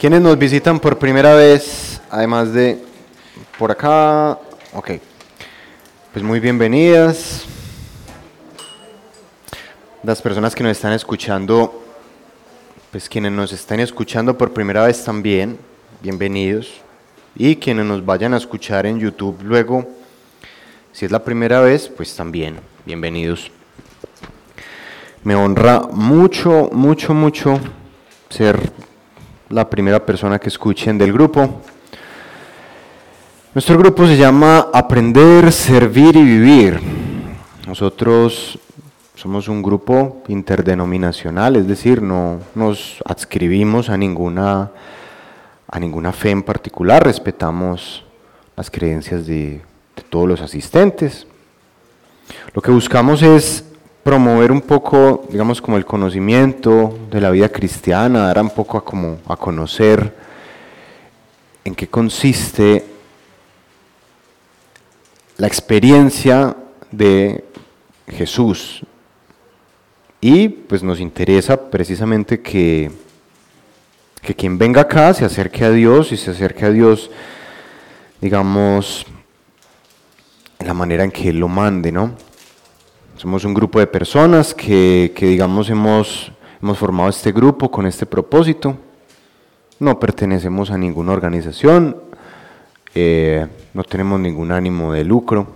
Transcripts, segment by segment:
¿Quiénes nos visitan por primera vez, además de por acá? Ok, pues muy bienvenidas. Las personas que nos están escuchando, pues quienes nos están escuchando por primera vez también, bienvenidos. Y quienes nos vayan a escuchar en YouTube luego, si es la primera vez, pues también, bienvenidos. Me honra mucho, mucho, mucho ser la primera persona que escuchen del grupo. Nuestro grupo se llama Aprender, Servir y Vivir. Nosotros somos un grupo interdenominacional, es decir, no nos adscribimos a ninguna, a ninguna fe en particular, respetamos las creencias de, de todos los asistentes. Lo que buscamos es promover un poco, digamos, como el conocimiento de la vida cristiana, dar un poco a, como, a conocer en qué consiste la experiencia de Jesús. Y pues nos interesa precisamente que, que quien venga acá se acerque a Dios y se acerque a Dios, digamos, en la manera en que Él lo mande, ¿no? Somos un grupo de personas que, digamos, hemos, formado este grupo con este propósito. No pertenecemos a ninguna organización, eh, no tenemos ningún ánimo de lucro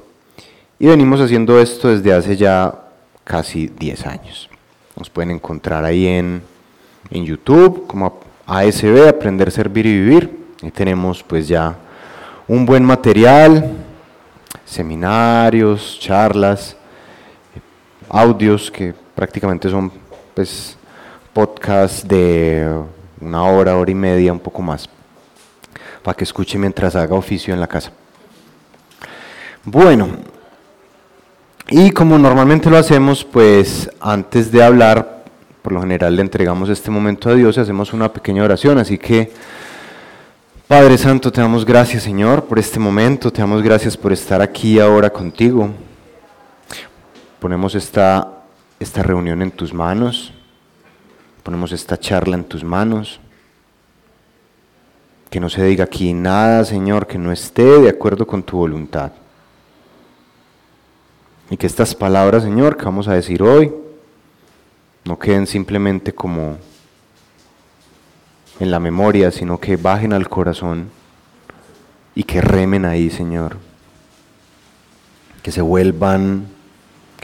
y venimos haciendo esto desde hace ya casi 10 años. Nos pueden encontrar ahí en, en YouTube como ASB, Aprender, Servir y Vivir. Ahí tenemos pues ya un buen material, seminarios, charlas audios que prácticamente son pues podcasts de una hora, hora y media, un poco más, para que escuche mientras haga oficio en la casa. Bueno, y como normalmente lo hacemos, pues antes de hablar, por lo general le entregamos este momento a Dios y hacemos una pequeña oración, así que Padre Santo, te damos gracias Señor por este momento, te damos gracias por estar aquí ahora contigo. Ponemos esta, esta reunión en tus manos, ponemos esta charla en tus manos. Que no se diga aquí nada, Señor, que no esté de acuerdo con tu voluntad. Y que estas palabras, Señor, que vamos a decir hoy, no queden simplemente como en la memoria, sino que bajen al corazón y que remen ahí, Señor. Que se vuelvan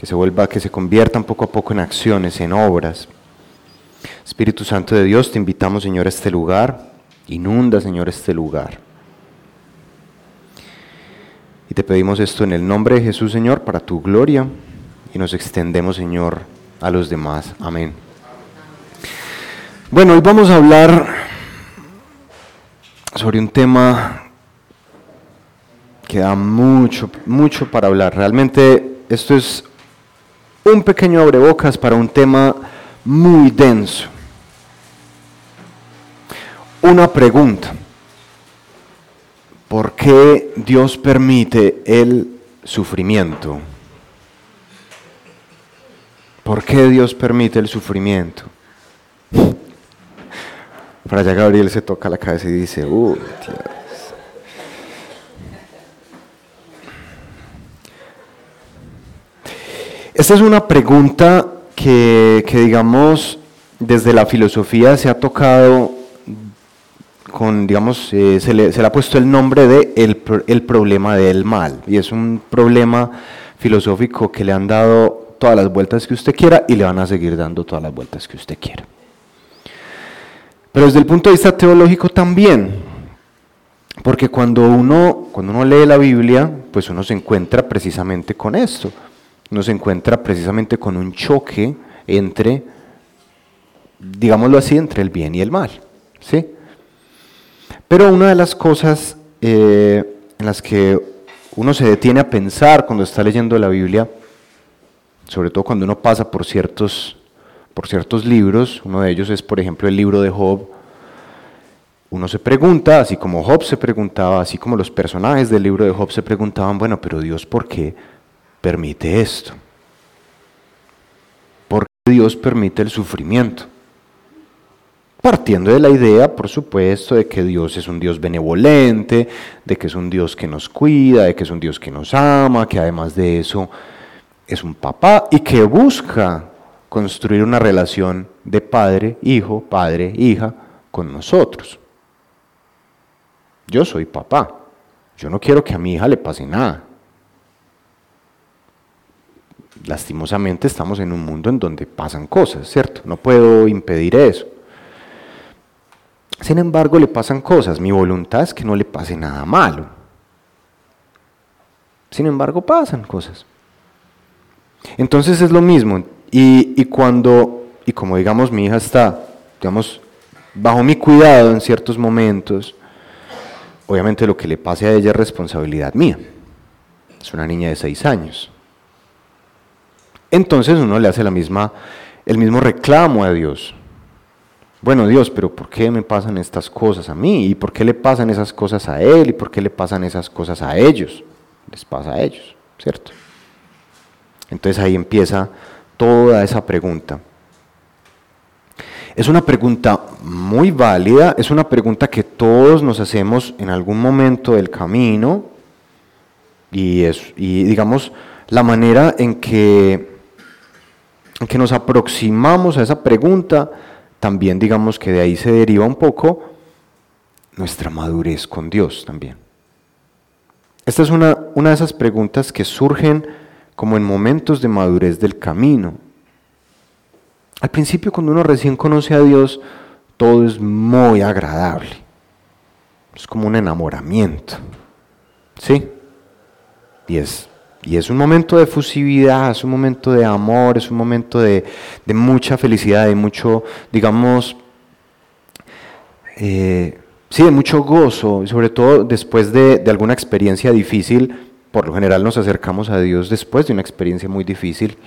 que se vuelva, que se conviertan poco a poco en acciones, en obras. Espíritu Santo de Dios, te invitamos, Señor, a este lugar. Inunda, Señor, este lugar. Y te pedimos esto en el nombre de Jesús, Señor, para tu gloria. Y nos extendemos, Señor, a los demás. Amén. Bueno, hoy vamos a hablar sobre un tema que da mucho, mucho para hablar. Realmente esto es un pequeño abrebocas para un tema muy denso. Una pregunta. ¿Por qué Dios permite el sufrimiento? ¿Por qué Dios permite el sufrimiento? Para allá Gabriel se toca la cabeza y dice, uh, Esta es una pregunta que, digamos, desde la filosofía se ha tocado con, digamos, eh, se, le, ha puesto el nombre de el, el, problema del mal. Y es un problema filosófico que le han dado todas las vueltas que usted quiera y le van a seguir dando todas las vueltas que usted quiera. Pero desde el punto de vista teológico también, porque cuando uno, cuando uno lee la Biblia, pues uno se encuentra precisamente con esto nos encuentra precisamente con un choque entre, digámoslo así, entre el bien y el mal. ¿sí? Pero una de las cosas eh, en las que uno se detiene a pensar cuando está leyendo la Biblia, sobre todo cuando uno pasa por ciertos, por ciertos libros, uno de ellos es por ejemplo el libro de Job, uno se pregunta, así como Job se preguntaba, así como los personajes del libro de Job se preguntaban, bueno, pero Dios, ¿por qué permite esto? ¿Por qué Dios permite el sufrimiento? Partiendo de la idea, por supuesto, de que Dios es un Dios benevolente, de que es un Dios que nos cuida, de que es un Dios que nos ama, que además de eso es un papá y que busca construir una relación de padre, hijo, padre, hija con nosotros. Yo soy papá. Yo no quiero que a mi hija le pase nada. Lastimosamente estamos en un mundo en donde pasan cosas, ¿cierto? No puedo impedir eso. Sin embargo, le pasan cosas. Mi voluntad es que no le pase nada malo. Sin embargo, pasan cosas. Entonces es lo mismo. Y, cuando, y como digamos, mi hija está, digamos, bajo mi cuidado en ciertos momentos, obviamente lo que le pase a ella es responsabilidad mía. Es una niña de seis años. Entonces uno le hace la misma, el mismo reclamo a Dios. Bueno, Dios, pero ¿por qué me pasan estas cosas a mí? ¿Y por qué le pasan esas cosas a Él? ¿Y por qué le pasan esas cosas a ellos? Les pasa a ellos, ¿cierto? Entonces ahí empieza toda esa pregunta. Es una pregunta muy válida, es una pregunta que todos nos hacemos en algún momento del camino y, es, y digamos la manera en que que nos aproximamos a esa pregunta, también digamos que de ahí se deriva un poco nuestra madurez con Dios también. Esta es una, una de esas preguntas que surgen como en momentos de madurez del camino. Al principio cuando uno recién conoce a Dios, todo es muy agradable. Es como un enamoramiento. ¿Sí? Y es y es un momento de efusividad, es un momento de amor, es un momento de, mucha felicidad, de mucho, digamos, eh, sí, de mucho gozo, sobre todo después de, de alguna experiencia difícil. Por lo general nos acercamos a Dios después de una experiencia muy difícil.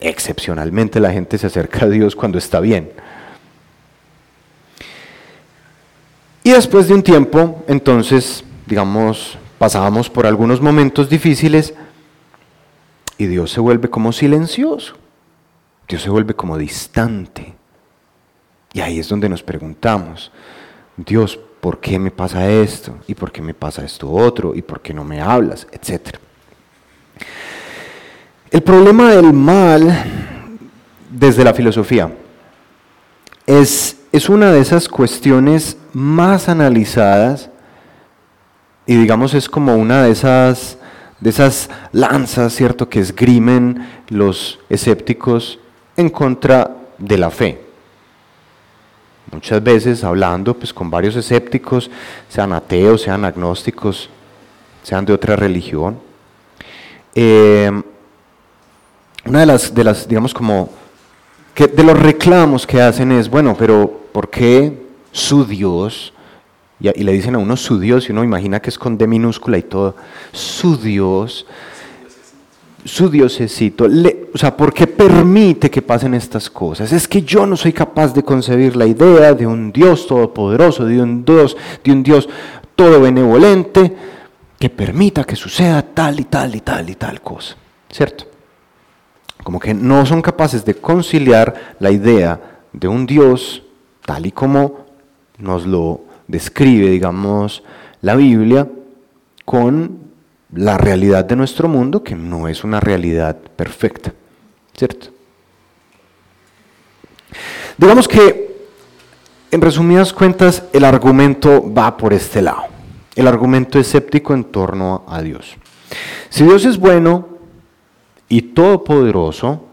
Excepcionalmente la gente se acerca a Dios cuando está bien. Y después de un tiempo, entonces, digamos, pasábamos por algunos momentos difíciles y Dios se vuelve como silencioso, Dios se vuelve como distante. Y ahí es donde nos preguntamos, Dios, ¿por qué me pasa esto? ¿Y por qué me pasa esto otro? ¿Y por qué no me hablas? Etcétera. El problema del mal desde la filosofía es, es una de esas cuestiones más analizadas y digamos es como una de esas, de esas lanzas, ¿cierto?, que esgrimen los escépticos en contra de la fe. Muchas veces hablando pues, con varios escépticos, sean ateos, sean agnósticos, sean de otra religión. Eh, una de las, de las, digamos, como, que de los reclamos que hacen es, bueno, pero ¿por qué su Dios y, le dicen a uno su Dios y uno imagina que es con D minúscula y todo. Su Dios, su Diosecito, le, o sea, ¿por qué permite que pasen estas cosas? Es que yo no soy capaz de concebir la idea de un Dios todopoderoso, de un Dios, de un Dios todo benevolente, que permita que suceda tal y tal y tal y tal cosa. ¿Cierto? Como que no son capaces de conciliar la idea de un Dios tal y como nos lo describe, digamos, la Biblia con la realidad de nuestro mundo, que no es una realidad perfecta, ¿cierto? Digamos que, en resumidas cuentas, el argumento va por este lado. El argumento escéptico en torno a Dios. Si Dios es bueno y todopoderoso,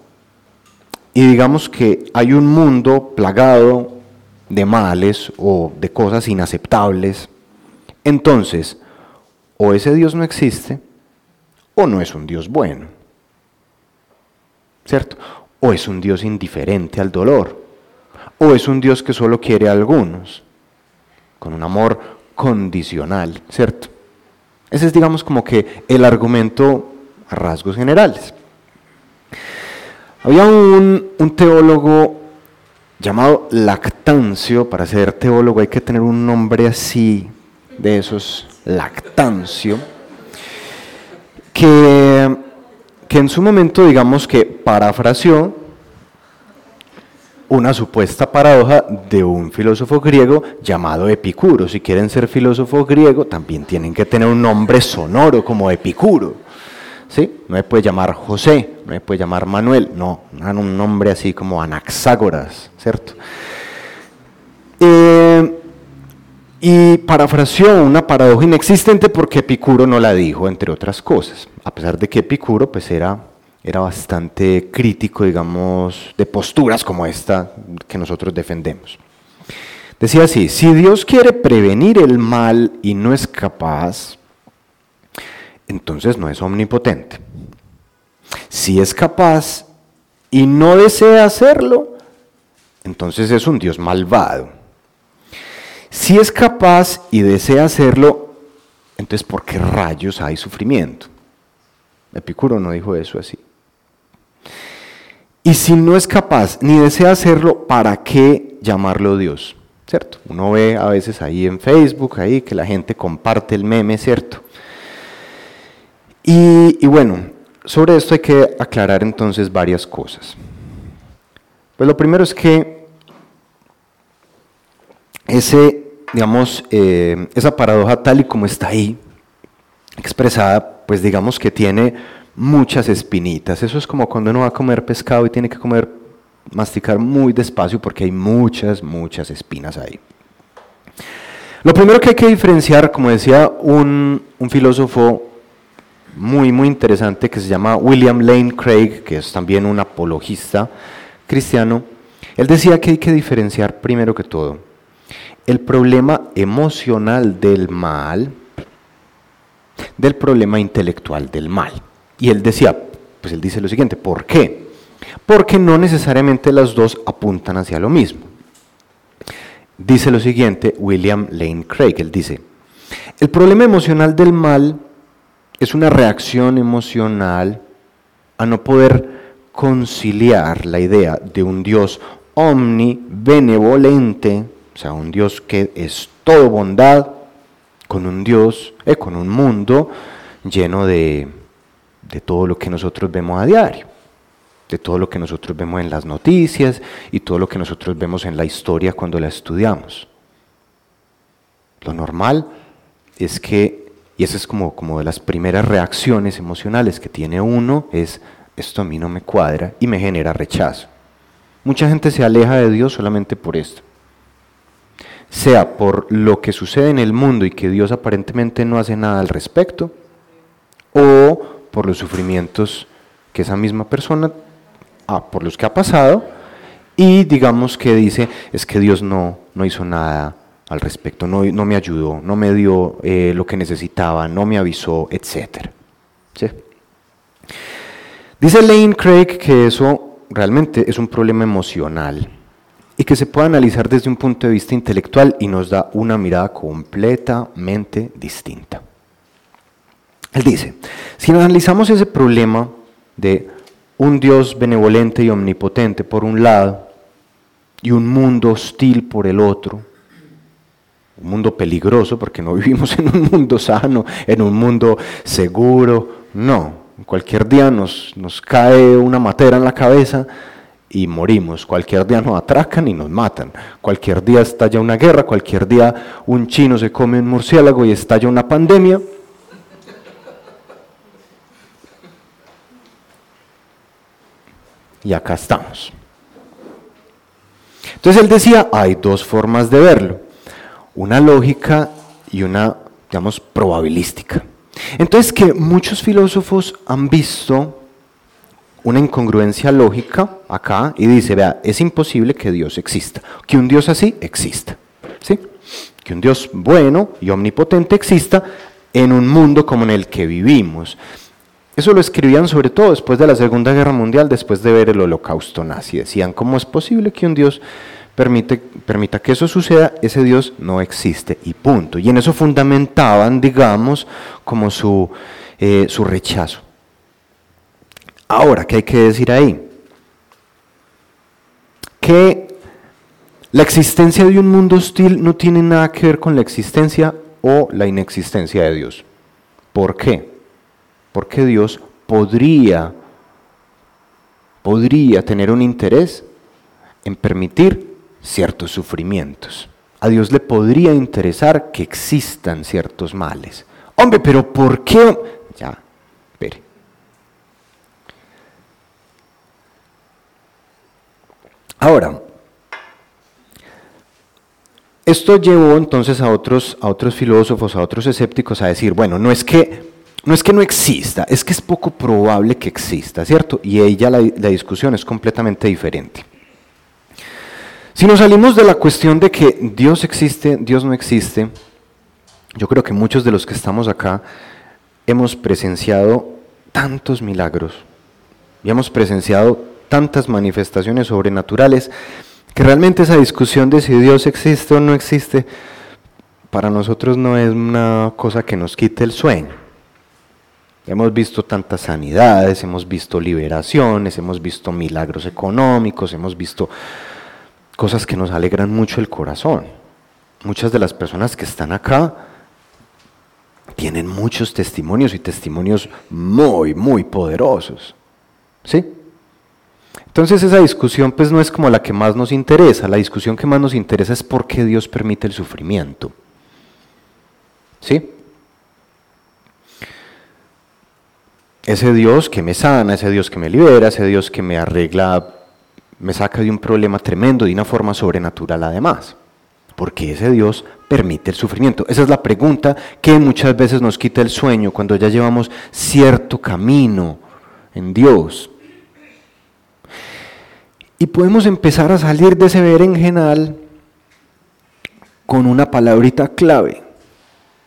y digamos que hay un mundo plagado de males o de cosas inaceptables, entonces o ese Dios no existe o no es un Dios bueno. ¿Cierto? O es un Dios indiferente al dolor. O es un Dios que solo quiere a algunos, con un amor condicional, ¿cierto? Ese es, digamos, como que el argumento a rasgos generales. Había un, un teólogo llamado Lactancio, para ser teólogo hay que tener un nombre así, de esos, Lactancio, que, que en su momento digamos que parafraseó una supuesta paradoja de un filósofo griego llamado Epicuro. Si quieren ser filósofo griego, también tienen que tener un nombre sonoro como Epicuro. No me puede llamar José, no me puede llamar Manuel, no, un nombre así como Anaxágoras, ¿cierto? Eh, y parafraseó una paradoja inexistente porque Epicuro no la dijo, entre otras cosas, a pesar de que Epicuro pues era era bastante crítico, digamos, de posturas como esta que nosotros defendemos. Decía así, si Dios quiere prevenir el mal y no es capaz, entonces no es omnipotente. Si es capaz y no desea hacerlo, entonces es un Dios malvado. Si es capaz y desea hacerlo, entonces ¿por qué rayos hay sufrimiento? Epicuro no dijo eso así. Y si no es capaz ni desea hacerlo, ¿para qué llamarlo Dios? ¿Cierto? Uno ve a veces ahí en Facebook, ahí que la gente comparte el meme, ¿cierto? Y, bueno, sobre esto hay que aclarar entonces varias cosas. Pues lo primero es que ese, digamos, eh, esa paradoja tal y como está ahí, expresada, pues digamos que tiene muchas espinitas. Eso es como cuando uno va a comer pescado y tiene que comer, masticar muy despacio porque hay muchas, muchas espinas ahí. Lo primero que hay que diferenciar, como decía un filósofo muy, muy interesante que se llama William Lane Craig, que es también un apologista cristiano, él decía que hay que diferenciar primero que todo el problema emocional del mal del problema intelectual del mal. Y él decía, pues él dice lo siguiente, ¿por qué? Porque no necesariamente las dos apuntan hacia lo mismo. Dice lo siguiente William Lane Craig, él dice, el problema emocional del mal es una reacción emocional a no poder conciliar la idea de un Dios omnibenevolente, o sea, un Dios que es todo bondad, con un Dios, eh, con un mundo lleno de, de todo lo que nosotros vemos a diario, de todo lo que nosotros vemos en las noticias y todo lo que nosotros vemos en la historia cuando la estudiamos. Lo normal es que, y esa es como, como de las primeras reacciones emocionales que tiene uno, es esto a mí no me cuadra y me genera rechazo. Mucha gente se aleja de Dios solamente por esto. Sea por lo que sucede en el mundo y que Dios aparentemente no hace nada al respecto, o por los sufrimientos que esa misma persona, ah, por los que ha pasado, y digamos que dice, es que Dios no, no hizo nada al respecto, no, no me ayudó, no me dio eh, lo que necesitaba, no me avisó, etc. Dice Lane Craig que eso realmente es un problema emocional y que se puede analizar desde un punto de vista intelectual y nos da una mirada completamente distinta. Él dice, si analizamos ese problema de un Dios benevolente y omnipotente por un lado y un mundo hostil por el otro, un mundo peligroso porque no vivimos en un mundo sano, en un mundo seguro, no, cualquier día nos, nos cae una matera en la cabeza y morimos. Cualquier día nos atracan y nos matan. Cualquier día estalla una guerra, cualquier día un chino se come un murciélago y estalla una pandemia. y acá estamos. Entonces él decía, hay dos formas de verlo, una lógica y una, digamos, probabilística. Entonces que muchos filósofos han visto una incongruencia lógica acá y dice, vea, es imposible que Dios exista, que un Dios así exista, ¿sí? Que un Dios bueno y omnipotente exista en un mundo como en el que vivimos. Eso lo escribían sobre todo después de la Segunda Guerra Mundial, después de ver el holocausto nazi. Decían, ¿cómo es posible que un Dios permite, permita que eso suceda? Ese Dios no existe y punto. Y en eso fundamentaban, digamos, como su, eh, su rechazo. Ahora, ¿qué hay que decir ahí? Que la existencia de un mundo hostil no tiene nada que ver con la existencia o la inexistencia de Dios. ¿Por qué? porque Dios podría, podría tener un interés en permitir ciertos sufrimientos. A Dios le podría interesar que existan ciertos males. Hombre, pero ¿por qué? Ya, espere. Ahora, esto llevó entonces a otros, a otros filósofos, a otros escépticos a decir, bueno, no es que no es que no exista, es que es poco probable que exista, ¿cierto? Y ahí ya la, la discusión es completamente diferente. Si nos salimos de la cuestión de que Dios existe, Dios no existe, yo creo que muchos de los que estamos acá hemos presenciado tantos milagros y hemos presenciado tantas manifestaciones sobrenaturales que realmente esa discusión de si Dios existe o no existe para nosotros no es una cosa que nos quite el sueño. Hemos visto tantas sanidades, hemos visto liberaciones, hemos visto milagros económicos, hemos visto cosas que nos alegran mucho el corazón. Muchas de las personas que están acá tienen muchos testimonios y testimonios muy, muy poderosos. ¿Sí? Entonces esa discusión pues no es como la que más nos interesa, la discusión que más nos interesa es por qué Dios permite el sufrimiento. ¿Sí? ese Dios que me sana, ese Dios que me libera, ese Dios que me arregla, me saca de un problema tremendo de una forma sobrenatural además. Porque ese Dios permite el sufrimiento. Esa es la pregunta que muchas veces nos quita el sueño cuando ya llevamos cierto camino en Dios. Y podemos empezar a salir de ese berenjenal con una palabrita clave,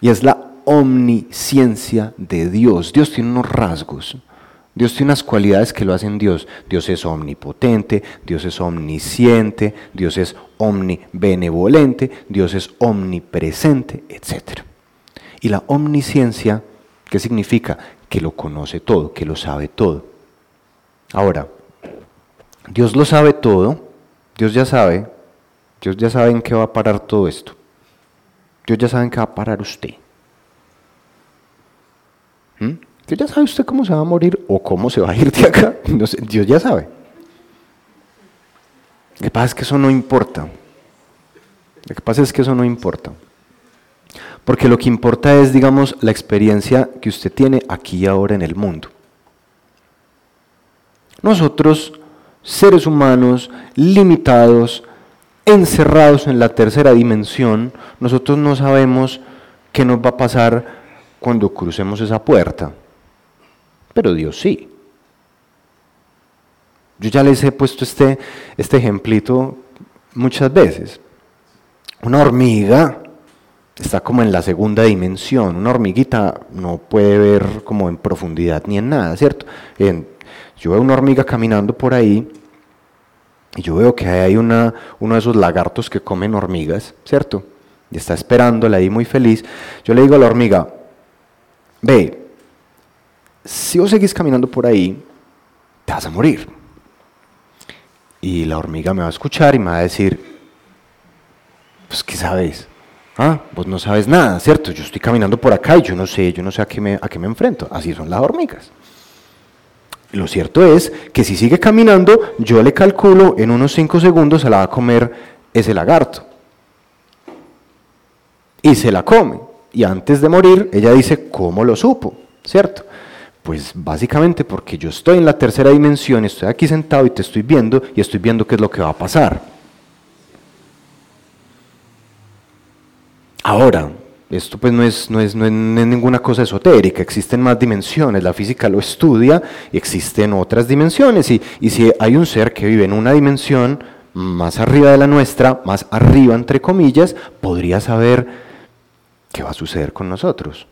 y es la omnisciencia de Dios. Dios tiene unos rasgos. Dios tiene unas cualidades que lo hacen Dios. Dios es omnipotente, Dios es omnisciente, Dios es omnibenevolente, Dios es omnipresente, etc. Y la omnisciencia, ¿qué significa? Que lo conoce todo, que lo sabe todo. Ahora, Dios lo sabe todo, Dios ya sabe, Dios ya sabe en qué va a parar todo esto. Dios ya sabe en qué va a parar usted. ¿Mm? Dios ya sabe usted cómo se va a morir o cómo se va a ir de acá. Dios ya sabe. Lo que pasa es que eso no importa. Lo que pasa es que eso no importa. Porque lo que importa es, digamos, la experiencia que usted tiene aquí y ahora en el mundo. Nosotros, seres humanos, limitados, encerrados en la tercera dimensión, nosotros no sabemos qué nos va a pasar cuando crucemos esa puerta. Pero Dios sí. Yo ya les he puesto este, este ejemplito muchas veces. Una hormiga está como en la segunda dimensión. Una hormiguita no puede ver como en profundidad ni en nada, ¿cierto? yo veo una hormiga caminando por ahí y yo veo que hay una, uno de esos lagartos que comen hormigas, ¿cierto? Y está esperándola ahí muy feliz. Yo le digo a la hormiga, ve, si vos seguís caminando por ahí, te vas a morir. Y la hormiga me va a escuchar y me va a decir, pues ¿qué sabes? Ah, vos no sabes nada, ¿cierto? Yo estoy caminando por acá y yo no sé, yo no sé a qué me, a qué me enfrento. Así son las hormigas. Lo cierto es que si sigue caminando, yo le calculo en unos 5 segundos se la va a comer ese lagarto. Y se la come. Y antes de morir, ella dice, ¿cómo lo supo? ¿Cierto? Pues básicamente porque yo estoy en la tercera dimensión, estoy aquí sentado y te estoy viendo y estoy viendo qué es lo que va a pasar. Ahora, esto pues no es, no, es, no es, ninguna cosa esotérica, existen más dimensiones, la física lo estudia y existen otras dimensiones y, y si hay un ser que vive en una dimensión más arriba de la nuestra, más arriba entre comillas, podría saber qué va a suceder con nosotros.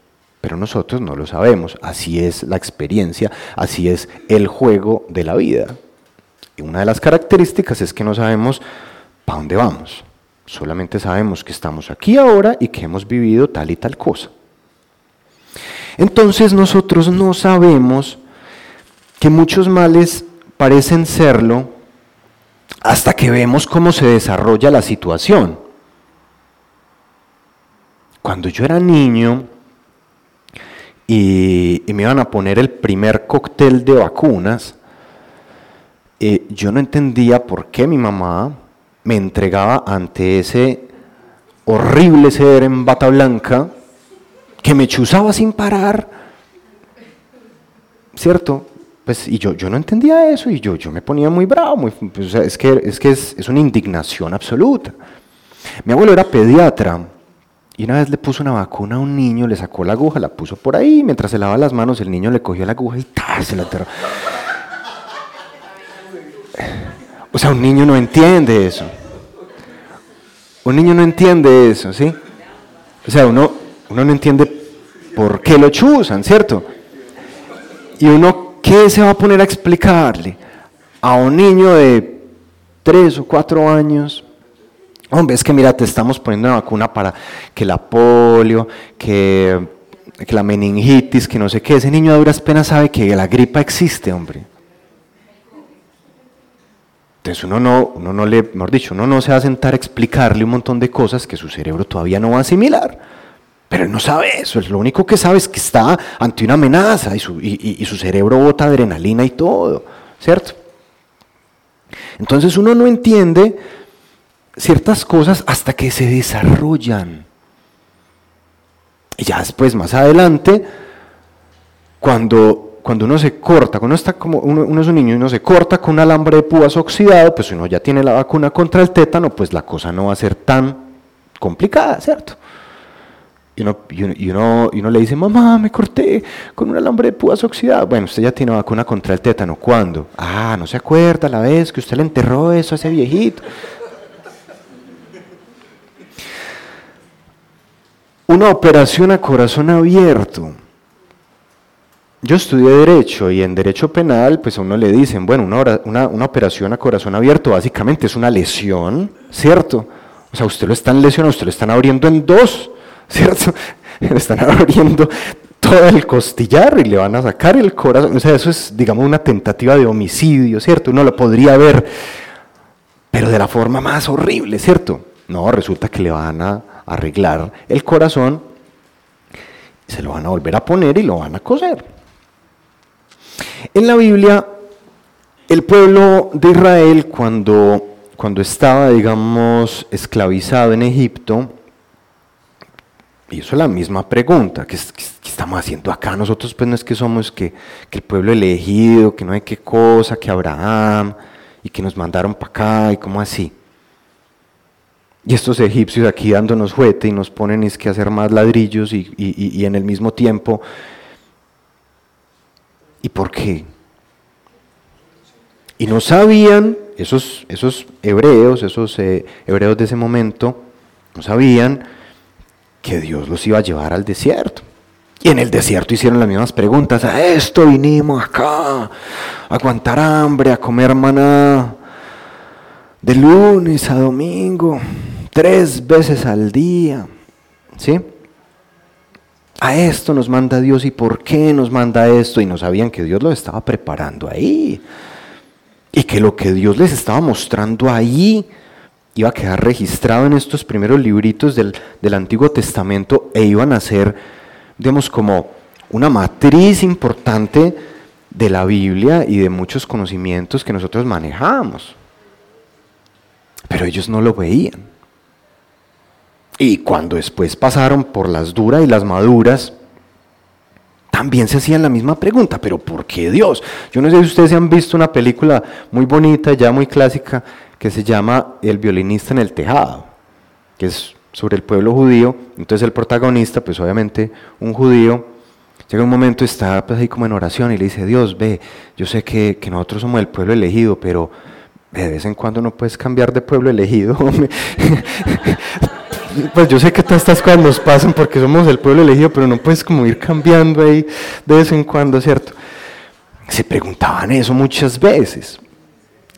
Pero nosotros no lo sabemos. Así es la experiencia, así es el juego de la vida. Y una de las características es que no sabemos para dónde vamos. Solamente sabemos que estamos aquí ahora y que hemos vivido tal y tal cosa. Entonces nosotros no sabemos que muchos males parecen serlo hasta que vemos cómo se desarrolla la situación. Cuando yo era niño y, me iban a poner el primer cóctel de vacunas, eh, yo no entendía por qué mi mamá me entregaba ante ese horrible ser en bata blanca que me chuzaba sin parar, ¿cierto? Pues, y yo, yo no entendía eso y yo, yo me ponía muy bravo, pues, es que, es, que es, es una indignación absoluta. Mi abuelo era pediatra y una vez le puso una vacuna a un niño, le sacó la aguja, la puso por ahí, mientras se lavaba las manos el niño le cogió la aguja y se la enterró. O sea, un niño no entiende eso. Un niño no entiende eso, ¿sí? O sea, uno, uno no entiende por qué lo chuzan, ¿cierto? Y uno ¿Qué se va a poner a explicarle a un niño de tres o cuatro años? Hombre, es que mira, te estamos poniendo una vacuna para que la polio, que, la meningitis, que no sé qué. Ese niño a duras penas sabe que la gripa existe, hombre. Entonces uno no, uno no le, mejor dicho, uno no se va a sentar a explicarle un montón de cosas que su cerebro todavía no va a asimilar. Pero él no sabe eso, lo único que sabe es que está ante una amenaza y su, y, su cerebro bota adrenalina y todo, ¿cierto? Entonces uno no entiende ciertas cosas hasta que se desarrollan. Y ya después, más adelante, cuando, cuando uno se corta, cuando uno, está como, uno, es un niño y uno se corta con un alambre de púas oxidado, pues uno ya tiene la vacuna contra el tétano, pues la cosa no va a ser tan complicada, ¿cierto? Y uno, y, uno, y uno, le dice, mamá, me corté con un alambre de púas oxidado. Bueno, usted ya tiene vacuna contra el tétano. ¿Cuándo? Ah, no se acuerda la vez que usted le enterró eso a ese viejito. Una operación a corazón abierto. Yo estudié Derecho y en Derecho Penal, pues a uno le dicen, bueno, una, una, operación a corazón abierto básicamente es una lesión, ¿cierto? O sea, usted lo están lesionando, usted lo están abriendo en dos. ¿cierto? Le están abriendo todo el costillar y le van a sacar el corazón. O sea, eso es, digamos, una tentativa de homicidio, ¿cierto? Uno lo podría ver, pero de la forma más horrible, ¿cierto? No, resulta que le van a arreglar el corazón, se lo van a volver a poner y lo van a coser. En la Biblia, el pueblo de Israel, cuando, cuando estaba, digamos, esclavizado en Egipto, es la misma pregunta, ¿qué, estamos haciendo acá? Nosotros pues no es que somos que, el pueblo elegido, que no hay qué cosa, que Abraham, y que nos mandaron para acá, y cómo así. Y estos egipcios aquí dándonos juete y nos ponen es que hacer más ladrillos y, y, en el mismo tiempo. ¿Y por qué? Y no sabían, esos, esos hebreos, esos eh, hebreos de ese momento, no sabían que Dios los iba a llevar al desierto. Y en el desierto hicieron las mismas preguntas. A esto vinimos acá, a aguantar hambre, a comer maná, de lunes a domingo, tres veces al día. ¿Sí? A esto nos manda Dios y por qué nos manda esto. Y no sabían que Dios lo estaba preparando ahí. Y que lo que Dios les estaba mostrando ahí iba a quedar registrado en estos primeros libritos del, Antiguo Testamento e iban a ser, digamos, como una matriz importante de la Biblia y de muchos conocimientos que nosotros manejamos. Pero ellos no lo veían. Y cuando después pasaron por las duras y las maduras, también se hacían la misma pregunta, pero ¿por qué Dios? Yo no sé si ustedes han visto una película muy bonita, ya muy clásica, que se llama El violinista en el tejado, que es sobre el pueblo judío. Entonces el protagonista, pues obviamente un judío, llega un momento, está pues ahí como en oración y le dice, Dios, ve, yo sé que, nosotros somos el pueblo elegido, pero de vez en cuando no puedes cambiar de pueblo elegido. pues yo sé que todas estas cosas nos pasan porque somos el pueblo elegido, pero no puedes como ir cambiando ahí de vez en cuando, ¿cierto? Se preguntaban eso muchas veces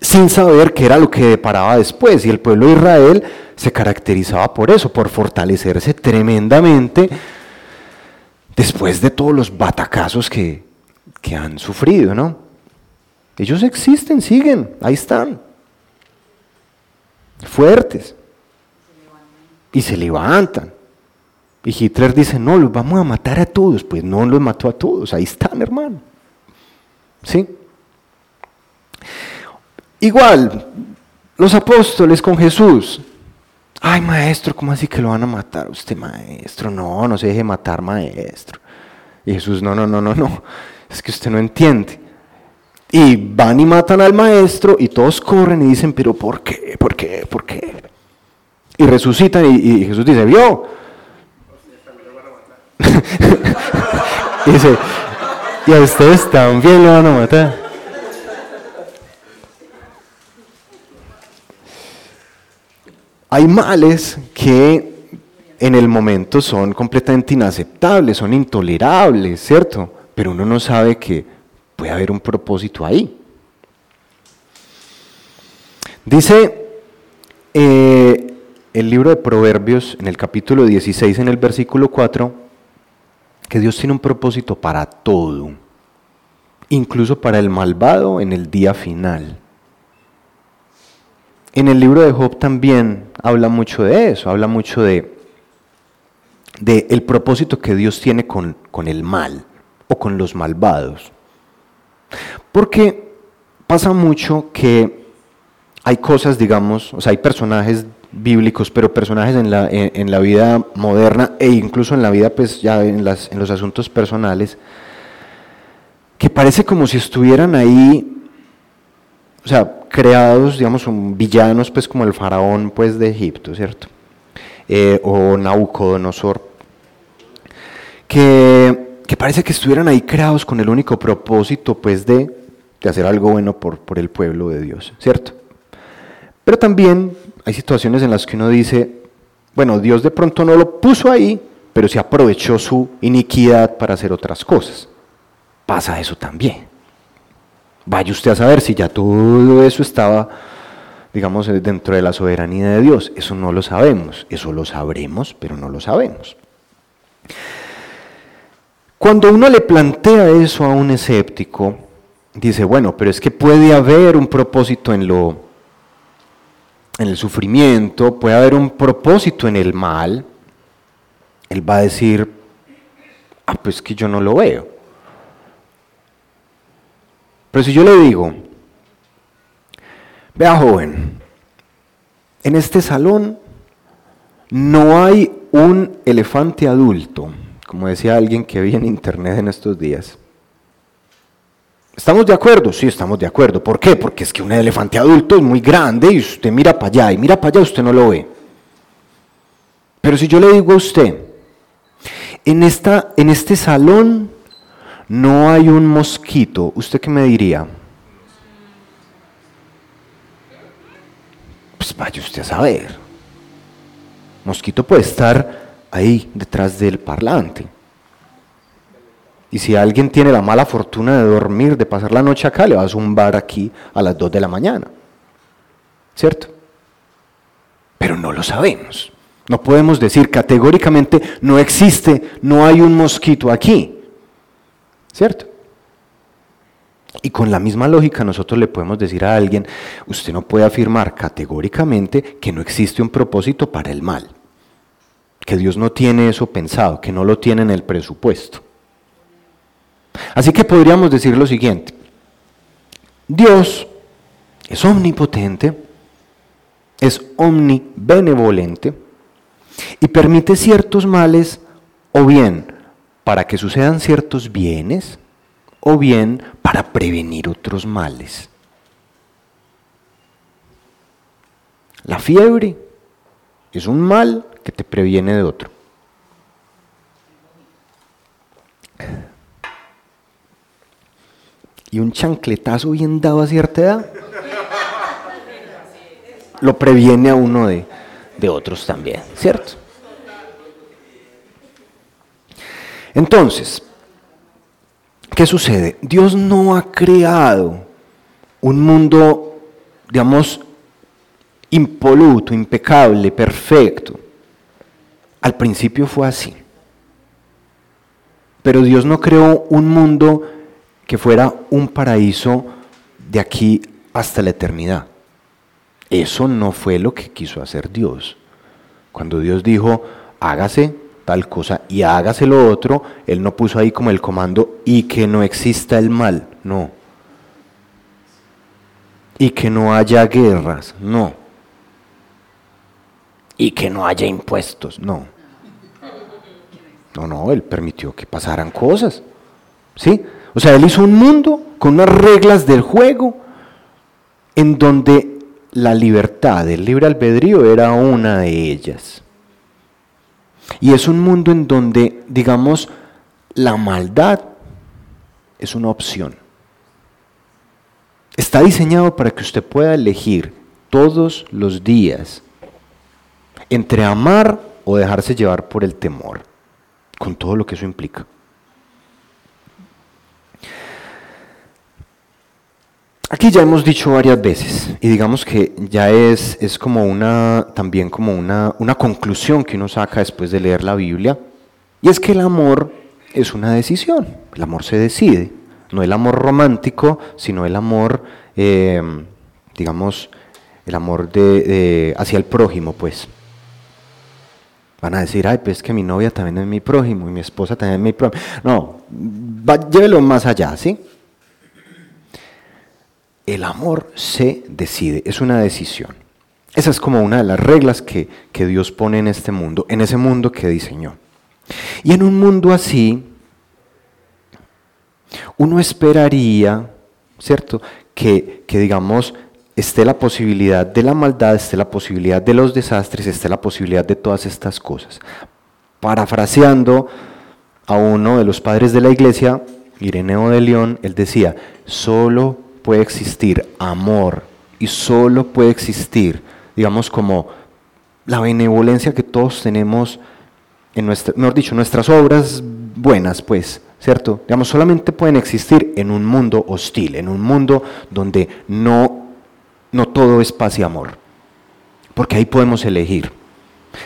sin saber qué era lo que deparaba después. Y el pueblo de Israel se caracterizaba por eso, por fortalecerse tremendamente después de todos los batacazos que, que han sufrido, ¿no? Ellos existen, siguen, ahí están, fuertes, y se levantan. Y Hitler dice, no, los vamos a matar a todos. Pues no los mató a todos, ahí están, hermano. ¿Sí? Igual, los apóstoles con Jesús. Ay, maestro, ¿cómo así que lo van a matar usted, maestro? No, no se deje matar, maestro. Y Jesús, no, no, no, no, no. Es que usted no entiende. Y van y matan al maestro y todos corren y dicen, pero ¿por qué? ¿Por qué? ¿Por qué? Y resucitan y, Jesús dice, vio. y dice, y a ustedes también lo van a matar. Hay males que en el momento son completamente inaceptables, son intolerables, ¿cierto? Pero uno no sabe que puede haber un propósito ahí. Dice eh, el libro de Proverbios en el capítulo 16, en el versículo 4, que Dios tiene un propósito para todo, incluso para el malvado en el día final. En el libro de Job también habla mucho de eso, habla mucho de, de el propósito que Dios tiene con, con el mal o con los malvados. Porque pasa mucho que hay cosas, digamos, o sea, hay personajes bíblicos, pero personajes en la, en, la vida moderna e incluso en la vida, pues ya en, las, en los asuntos personales, que parece como si estuvieran ahí o sea, creados, digamos, villanos, pues como el faraón, pues de Egipto, ¿cierto? Eh, o Nabucodonosor, que, que, parece que estuvieran ahí creados con el único propósito, pues, de, de hacer algo bueno por, por el pueblo de Dios, ¿cierto? Pero también hay situaciones en las que uno dice, bueno, Dios de pronto no lo puso ahí, pero se aprovechó su iniquidad para hacer otras cosas. Pasa eso también. Vaya usted a saber si ya todo eso estaba, digamos, dentro de la soberanía de Dios. Eso no lo sabemos. Eso lo sabremos, pero no lo sabemos. Cuando uno le plantea eso a un escéptico, dice, bueno, pero es que puede haber un propósito en lo en el sufrimiento, puede haber un propósito en el mal. Él va a decir, ah, pues que yo no lo veo. Pero si yo le digo, vea joven, en este salón no hay un elefante adulto, como decía alguien que vi en internet en estos días. ¿Estamos de acuerdo? Sí, estamos de acuerdo. ¿Por qué? Porque es que un elefante adulto es muy grande y usted mira para allá y mira para allá, usted no lo ve. Pero si yo le digo a usted, en, esta, en este salón no hay un mosquito, ¿usted qué me diría? Pues vaya usted a saber. Mosquito puede estar ahí detrás del parlante. Y si alguien tiene la mala fortuna de dormir, de pasar la noche acá, le va a zumbar aquí a las 2 de la mañana. ¿Cierto? Pero no lo sabemos. No podemos decir categóricamente, no existe, no hay un mosquito aquí. ¿Cierto? Y con la misma lógica nosotros le podemos decir a alguien, usted no puede afirmar categóricamente que no existe un propósito para el mal, que Dios no tiene eso pensado, que no lo tiene en el presupuesto. Así que podríamos decir lo siguiente, Dios es omnipotente, es omnibenevolente y permite ciertos males o bien para que sucedan ciertos bienes o bien para prevenir otros males. La fiebre es un mal que te previene de otro. Y un chancletazo bien dado a cierta edad lo previene a uno de, de otros también, ¿cierto? Entonces, ¿qué sucede? Dios no ha creado un mundo, digamos, impoluto, impecable, perfecto. Al principio fue así. Pero Dios no creó un mundo que fuera un paraíso de aquí hasta la eternidad. Eso no fue lo que quiso hacer Dios. Cuando Dios dijo, hágase, tal cosa y hágase lo otro, él no puso ahí como el comando y que no exista el mal, no. y que no haya guerras, no. Y que no haya impuestos, no. No, no, Él permitió que pasaran cosas. ¿Sí? O sea, Él hizo un mundo con unas reglas del juego en donde la libertad, el libre albedrío era una de ellas. Y es un mundo en donde, digamos, la maldad es una opción. Está diseñado para que usted pueda elegir todos los días entre amar o dejarse llevar por el temor, con todo lo que eso implica. Aquí ya hemos dicho varias veces, y digamos que ya es, es como una, también como una, una conclusión que uno saca después de leer la Biblia, y es que el amor es una decisión, el amor se decide, no el amor romántico, sino el amor, eh, digamos, el amor de, hacia el prójimo, pues. Van a decir, ay, pues que mi novia también es mi prójimo y mi esposa también es mi prójimo. No, llévelo más allá, ¿sí? El amor se decide, es una decisión. Esa es como una de las reglas que, Dios pone en este mundo, en ese mundo que diseñó. Y en un mundo así, uno esperaría, ¿cierto? Que, que, digamos, esté la posibilidad de la maldad, esté la posibilidad de los desastres, esté la posibilidad de todas estas cosas. Parafraseando a uno de los padres de la iglesia, Ireneo de León, él decía, solo puede existir amor y solo puede existir, digamos, como la benevolencia que todos tenemos en nuestra, mejor dicho, nuestras obras buenas, pues, ¿cierto? Digamos, solamente pueden existir en un mundo hostil, en un mundo donde no, no todo es paz y amor. Porque ahí podemos elegir.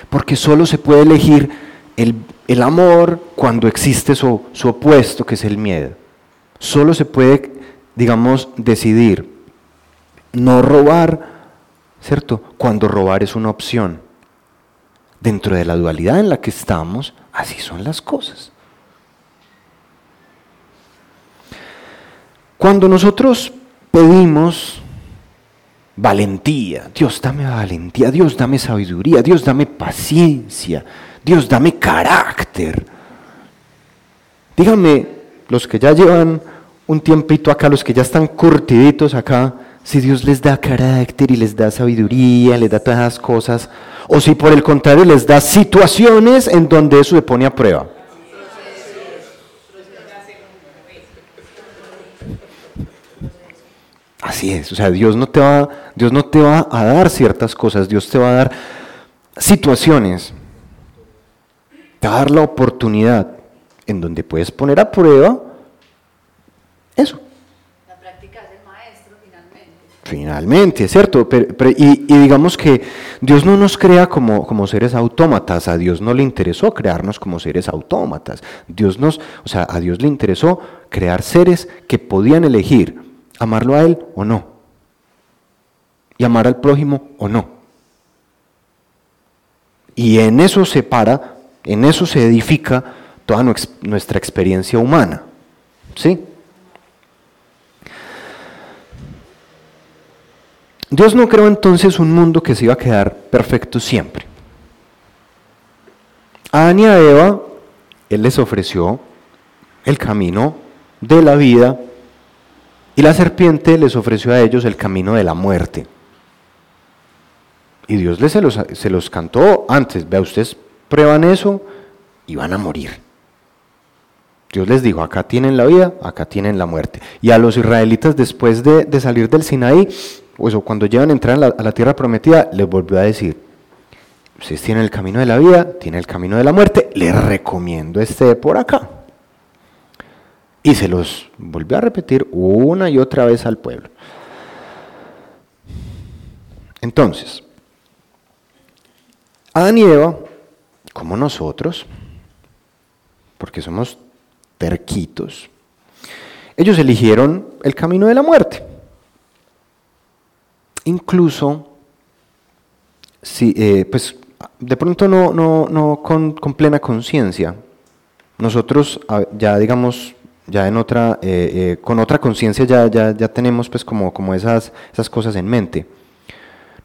Porque solo se puede elegir el, el amor cuando existe su, su opuesto, que es el miedo. Solo se puede digamos, decidir no robar, ¿cierto? Cuando robar es una opción. Dentro de la dualidad en la que estamos, así son las cosas. Cuando nosotros pedimos valentía, Dios dame valentía, Dios dame sabiduría, Dios dame paciencia, Dios dame carácter. Díganme, los que ya llevan un tiempito acá, los que ya están curtiditos acá, si Dios les da carácter y les da sabiduría, les da todas esas cosas, o si por el contrario les da situaciones en donde eso se pone a prueba. Así es, o sea, Dios no te va, Dios no te va a dar ciertas cosas, Dios te va a dar situaciones, te va a dar la oportunidad en donde puedes poner a prueba eso. La práctica es el maestro finalmente. Finalmente, ¿cierto? y, digamos que Dios no nos crea como, como seres autómatas, a Dios no le interesó crearnos como seres autómatas. Dios nos, o sea, a Dios le interesó crear seres que podían elegir amarlo a Él o no. Y amar al prójimo o no. Y en eso se para, en eso se edifica toda nuestra experiencia humana. ¿Sí? Dios no creó entonces un mundo que se iba a quedar perfecto siempre. A Adán y a Eva, Él les ofreció el camino de la vida y la serpiente les ofreció a ellos el camino de la muerte. Y Dios les se los, se los cantó antes, vea, ustedes prueban eso y van a morir. Dios les dijo, acá tienen la vida, acá tienen la muerte. Y a los israelitas después de, de salir del Sinaí, cuando llegan a entrar a la, tierra prometida, les volvió a decir, ustedes tienen el camino de la vida, tienen el camino de la muerte, les recomiendo este por acá. Y se los volvió a repetir una y otra vez al pueblo. Entonces, Adán y Eva, como nosotros, porque somos terquitos, ellos eligieron el camino de la muerte. Incluso, si, eh, pues de pronto no, no, no con, plena conciencia, nosotros ya digamos ya en otra, eh, eh, con otra conciencia ya, ya, ya, tenemos pues como, como esas, esas cosas en mente.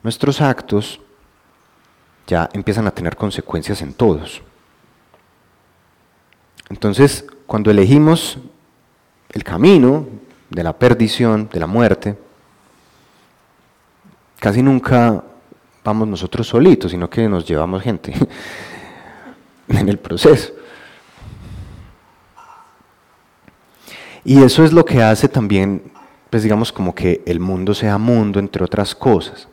Nuestros actos ya empiezan a tener consecuencias en todos. Entonces, cuando elegimos el camino de la perdición, de la muerte, casi nunca vamos nosotros solitos, sino que nos llevamos gente en el proceso. Y eso es lo que hace también, pues digamos, como que el mundo sea mundo, entre otras cosas.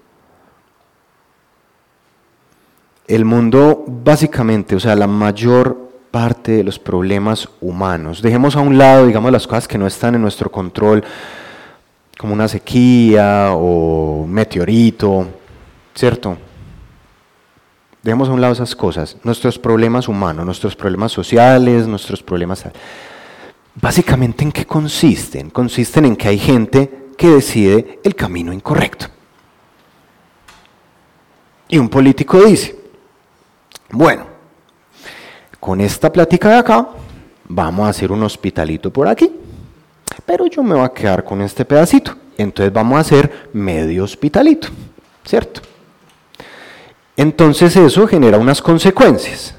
El mundo, básicamente, o sea, la mayor parte de los problemas humanos, dejemos a un lado, digamos, las cosas que no están en nuestro control, como una sequía o un meteorito, ¿cierto? Dejemos a un lado esas cosas, nuestros problemas humanos, nuestros problemas sociales, nuestros problemas... Básicamente, ¿en qué consisten? Consisten en que hay gente que decide el camino incorrecto. Y un político dice, bueno, con esta plática de acá, vamos a hacer un hospitalito por aquí, pero yo me voy a quedar con este pedacito. Entonces vamos a hacer medio hospitalito, ¿cierto? Entonces eso genera unas consecuencias,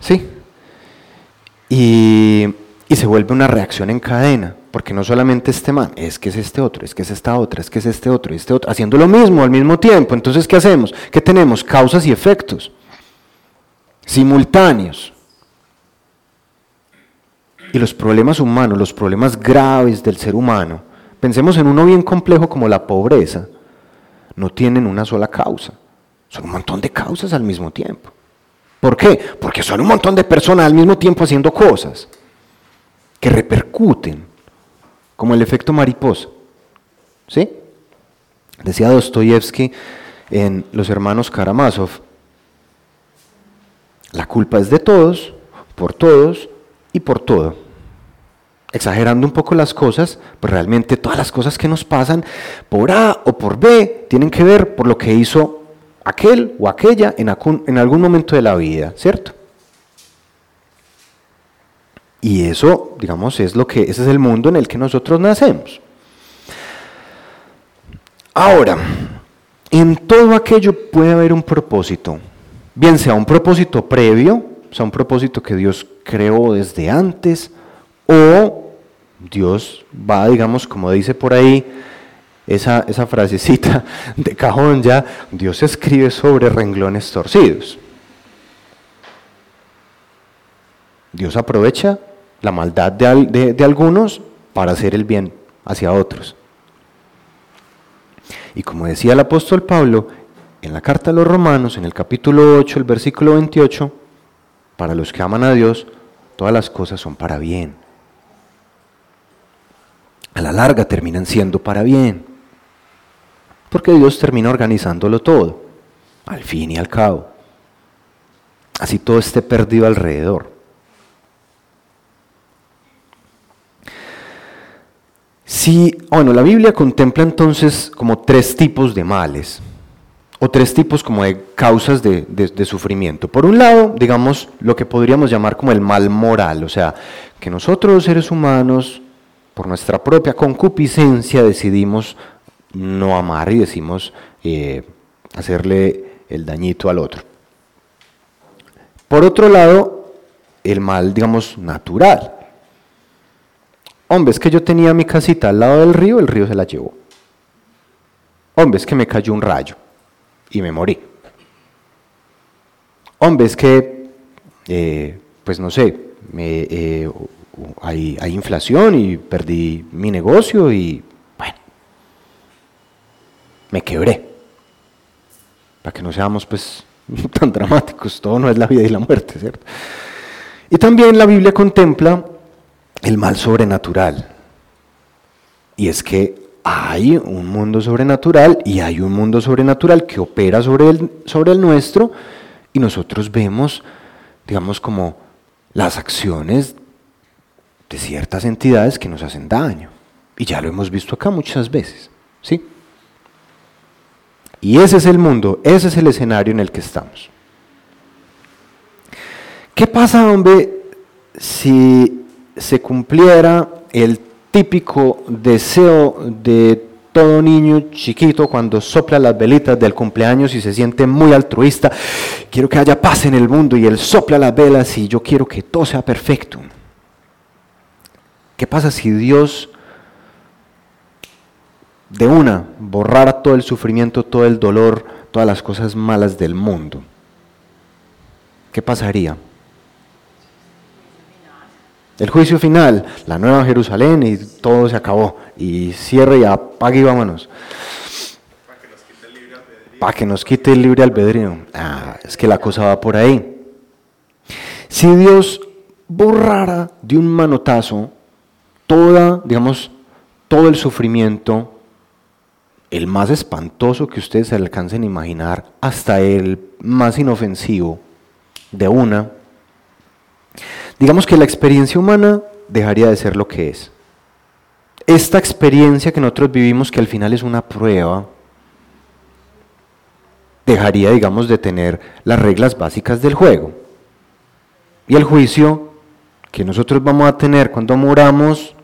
¿sí? Y, y se vuelve una reacción en cadena, porque no solamente este man, es que es este otro, es que es esta otra, es que es este otro, este otro, haciendo lo mismo al mismo tiempo. Entonces, ¿qué hacemos? ¿Qué tenemos? Causas y efectos simultáneos. Y los problemas humanos, los problemas graves del ser humano, pensemos en uno bien complejo como la pobreza, no tienen una sola causa. Son un montón de causas al mismo tiempo. ¿Por qué? Porque son un montón de personas al mismo tiempo haciendo cosas que repercuten, como el efecto mariposa. ¿Sí? Decía Dostoyevsky en Los Hermanos Karamazov, la culpa es de todos, por todos y por todo. Exagerando un poco las cosas, pues realmente todas las cosas que nos pasan por A o por B tienen que ver por lo que hizo aquel o aquella en algún, momento de la vida, ¿cierto? Y eso, digamos, es lo que ese es el mundo en el que nosotros nacemos. Ahora, en todo aquello puede haber un propósito, bien sea un propósito previo, o sea, un propósito que Dios creó desde antes, o Dios va, digamos, como dice por ahí, esa, esa frasecita de cajón ya, Dios escribe sobre renglones torcidos. Dios aprovecha la maldad de, de, algunos para hacer el bien hacia otros. Y como decía el apóstol Pablo, en la carta a los romanos, en el capítulo 8, el versículo 28, para los que aman a Dios, todas las cosas son para bien. A la larga terminan siendo para bien porque Dios termina organizándolo todo, al fin y al cabo. Así todo esté perdido alrededor. Si, bueno, la Biblia contempla entonces como tres tipos de males, o tres tipos como de causas de, sufrimiento. Por un lado, digamos, lo que podríamos llamar como el mal moral, o sea, que nosotros seres humanos, por nuestra propia concupiscencia, decidimos no amar y decimos eh, hacerle el dañito al otro. Por otro lado, el mal, digamos, natural. Hombre, es que yo tenía mi casita al lado del río, el río se la llevó. Hombre, es que me cayó un rayo y me morí. Hombre, es que, eh, pues no sé, eh, hay, inflación y perdí mi negocio y me quebré. Para que no seamos pues tan dramáticos, todo no es la vida y la muerte, ¿cierto? Y también la Biblia contempla el mal sobrenatural. Y es que hay un mundo sobrenatural y hay un mundo sobrenatural que opera sobre el, sobre el nuestro y nosotros vemos, digamos, como las acciones de ciertas entidades que nos hacen daño. Y ya lo hemos visto acá muchas veces, ¿sí? Y ese es el mundo, ese es el escenario en el que estamos. ¿Qué pasa, hombre, si se cumpliera el típico deseo de todo niño chiquito cuando sopla las velitas del cumpleaños y se siente muy altruista, quiero que haya paz en el mundo y él sopla las velas y yo quiero que todo sea perfecto. ¿Qué pasa si Dios de una borrara todo el sufrimiento, todo el dolor, todas las cosas malas del mundo? ¿Qué pasaría? El juicio final, la nueva Jerusalén y todo se acabó. Y cierre y apague y vámonos. Para que nos quite el libre albedrío. Ah, es que la cosa va por ahí. Si Dios borrara de un manotazo toda, digamos, todo el sufrimiento, el más espantoso que ustedes se alcancen a imaginar, hasta el más inofensivo, de una, digamos que la experiencia humana dejaría de ser lo que es. Esta experiencia que nosotros vivimos, que al final es una prueba, dejaría, digamos, de tener las reglas básicas del juego. Y el juicio que nosotros vamos a tener cuando muramos,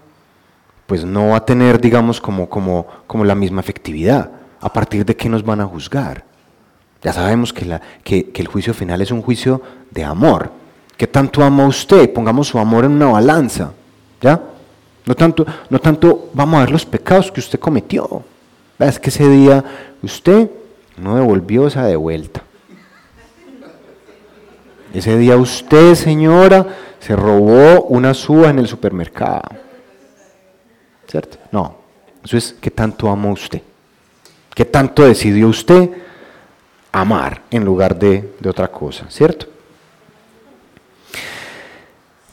pues no va a tener, digamos, como, como, como la misma efectividad. ¿A partir de qué nos van a juzgar? Ya sabemos que, la, que, el juicio final es un juicio de amor. ¿Qué tanto ama usted? Pongamos su amor en una balanza. ¿Ya? No tanto, no tanto vamos a ver los pecados que usted cometió. Es que ese día usted no devolvió esa de vuelta. Ese día usted, señora, se robó una suba en el supermercado. ¿Cierto? No. Eso es qué tanto ama usted. ¿Qué tanto decidió usted amar en lugar de, de otra cosa? ¿Cierto?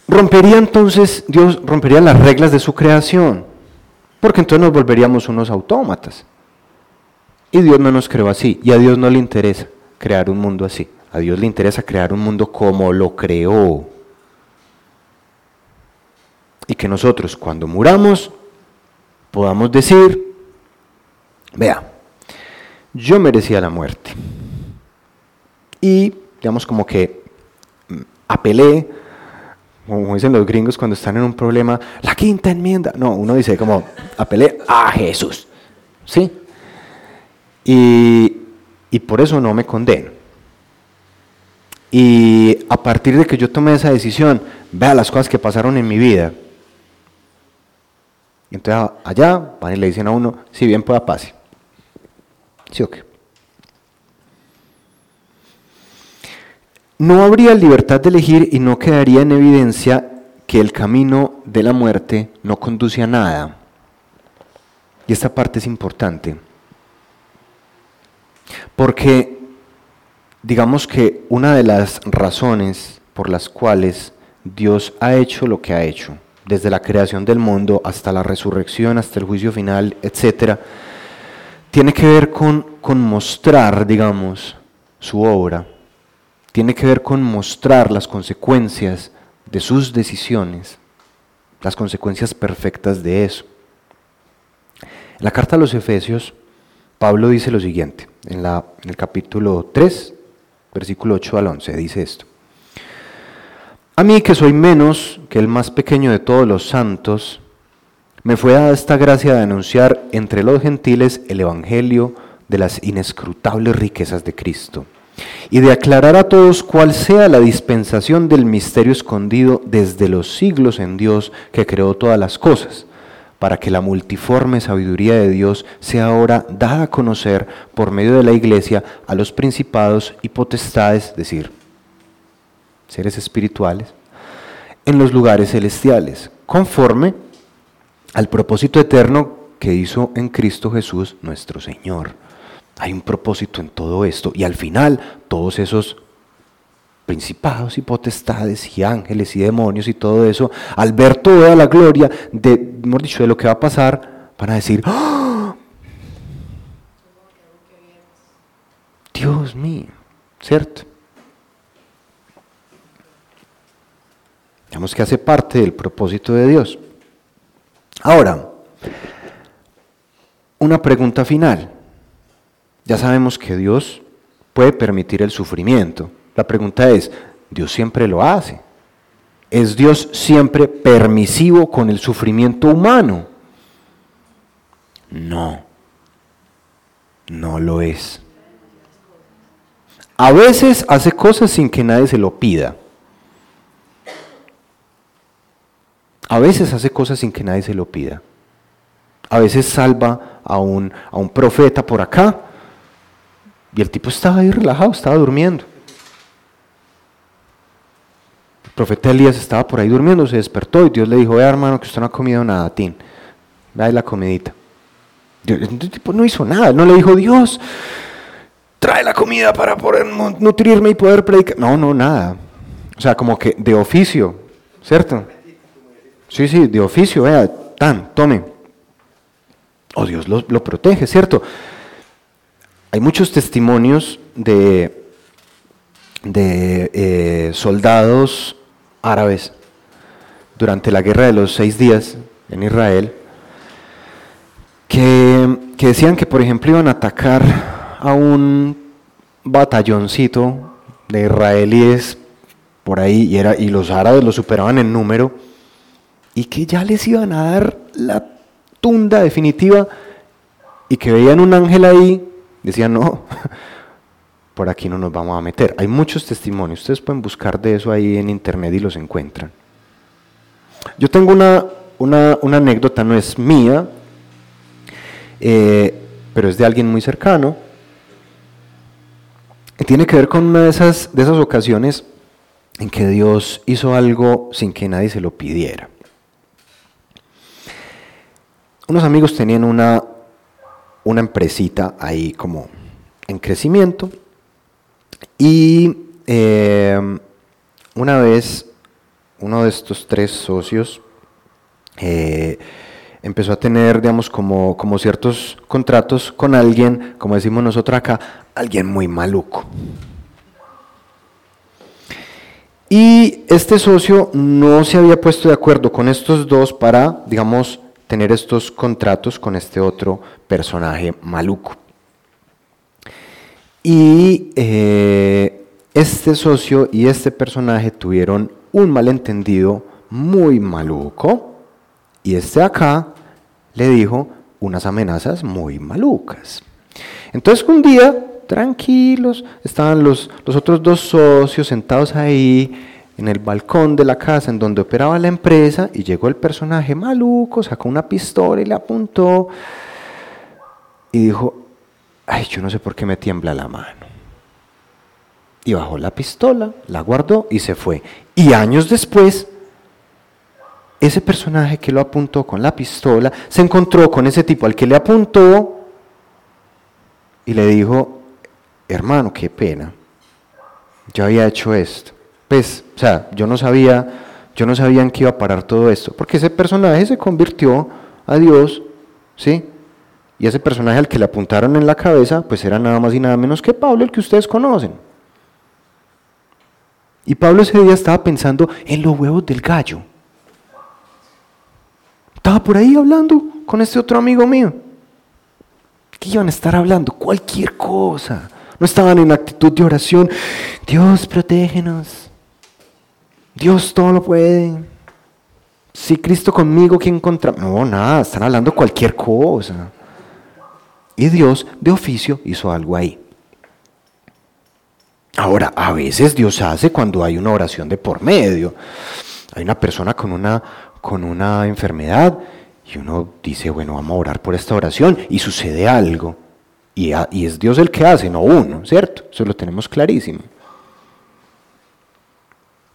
Rompería entonces, Dios rompería las reglas de su creación, porque entonces nos volveríamos unos autómatas. Y Dios no nos creó así, y a Dios no le interesa crear un mundo así. A Dios le interesa crear un mundo como lo creó. Y que nosotros cuando muramos podamos decir, vea, yo merecía la muerte. Y digamos como que mm, apelé como dicen los gringos cuando están en un problema, la quinta enmienda. No, uno dice como, apelé a Jesús. ¿Sí? Y, y por eso no me condeno. Y a partir de que yo tomé esa decisión, vea las cosas que pasaron en mi vida. Y entonces allá van y le dicen a uno, si bien pueda pase. ¿Sí o qué? No habría libertad de elegir y no quedaría en evidencia que el camino de la muerte no conduce a nada. Y esta parte es importante. Porque digamos que una de las razones por las cuales Dios ha hecho lo que ha hecho, desde la creación del mundo hasta la resurrección, hasta el juicio final, etc., tiene que ver con, con mostrar, digamos, su obra tiene que ver con mostrar las consecuencias de sus decisiones, las consecuencias perfectas de eso. En la carta a los Efesios, Pablo dice lo siguiente, en, la, en el capítulo 3, versículo 8 al 11, dice esto. A mí que soy menos que el más pequeño de todos los santos, me fue dada esta gracia de anunciar entre los gentiles el Evangelio de las inescrutables riquezas de Cristo y de aclarar a todos cuál sea la dispensación del misterio escondido desde los siglos en Dios que creó todas las cosas, para que la multiforme sabiduría de Dios sea ahora dada a conocer por medio de la iglesia a los principados y potestades, es decir, seres espirituales, en los lugares celestiales, conforme al propósito eterno que hizo en Cristo Jesús nuestro Señor hay un propósito en todo esto y al final todos esos principados y potestades y ángeles y demonios y todo eso, al ver toda la gloria de, dicho, de lo que va a pasar, van a decir, ¡Ah! Dios mío, ¿cierto? Digamos que hace parte del propósito de Dios. Ahora, una pregunta final. Ya sabemos que Dios puede permitir el sufrimiento. La pregunta es, ¿Dios siempre lo hace? ¿Es Dios siempre permisivo con el sufrimiento humano? No, no lo es. A veces hace cosas sin que nadie se lo pida. A veces hace cosas sin que nadie se lo pida. A veces salva a un, a un profeta por acá y el tipo estaba ahí relajado, estaba durmiendo. El profeta Elías estaba por ahí durmiendo, se despertó y Dios le dijo, vea hermano que usted no ha comido nada, Tin. Vea la comidita. El tipo no hizo nada, no le dijo, Dios, trae la comida para poder nutrirme y poder predicar. No, no, nada. O sea, como que de oficio, ¿cierto? Sí, sí, de oficio, vea, tan, tome. O Dios lo, protege, ¿cierto? Hay muchos testimonios de, de eh, soldados árabes durante la guerra de los seis días en Israel que, que decían que, por ejemplo, iban a atacar a un batalloncito de israelíes por ahí y, era, y los árabes lo superaban en número y que ya les iban a dar la tunda definitiva y que veían un ángel ahí, decían, no, por aquí no nos vamos a meter. Hay muchos testimonios, ustedes pueden buscar de eso ahí en internet y los encuentran. Yo tengo una, una, una anécdota, no es mía, eh, pero es de alguien muy cercano, que tiene que ver con una de esas, de esas ocasiones en que Dios hizo algo sin que nadie se lo pidiera unos amigos tenían una, una empresita ahí como en crecimiento y eh, una vez uno de estos tres socios eh, empezó a tener, digamos, como, como ciertos contratos con alguien, como decimos nosotros acá, alguien muy maluco. Y este socio no se había puesto de acuerdo con estos dos para, digamos, tener estos contratos con este otro personaje maluco. Y eh, este socio y este personaje tuvieron un malentendido muy maluco y este acá le dijo unas amenazas muy malucas. Entonces un día, tranquilos, estaban los, los otros dos socios sentados ahí en el balcón de la casa en donde operaba la empresa y llegó el personaje maluco, sacó una pistola y le apuntó y dijo, ay, yo no sé por qué me tiembla la mano. Y bajó la pistola, la guardó y se fue. Y años después, ese personaje que lo apuntó con la pistola se encontró con ese tipo al que le apuntó y le dijo, hermano, qué pena, yo había hecho esto. Pues, o sea, yo no sabía, yo no sabía en qué iba a parar todo esto, porque ese personaje se convirtió a Dios, ¿sí? Y ese personaje al que le apuntaron en la cabeza, pues era nada más y nada menos que Pablo, el que ustedes conocen. Y Pablo ese día estaba pensando en los huevos del gallo. Estaba por ahí hablando con este otro amigo mío. ¿Qué iban a estar hablando? Cualquier cosa. No estaban en actitud de oración. Dios, protégenos. Dios todo lo puede. Si Cristo conmigo, ¿quién contra? No, nada, están hablando cualquier cosa. Y Dios de oficio hizo algo ahí. Ahora, a veces Dios hace cuando hay una oración de por medio. Hay una persona con una, con una enfermedad y uno dice, bueno, vamos a orar por esta oración y sucede algo. Y, y es Dios el que hace, no uno, ¿cierto? Eso lo tenemos clarísimo.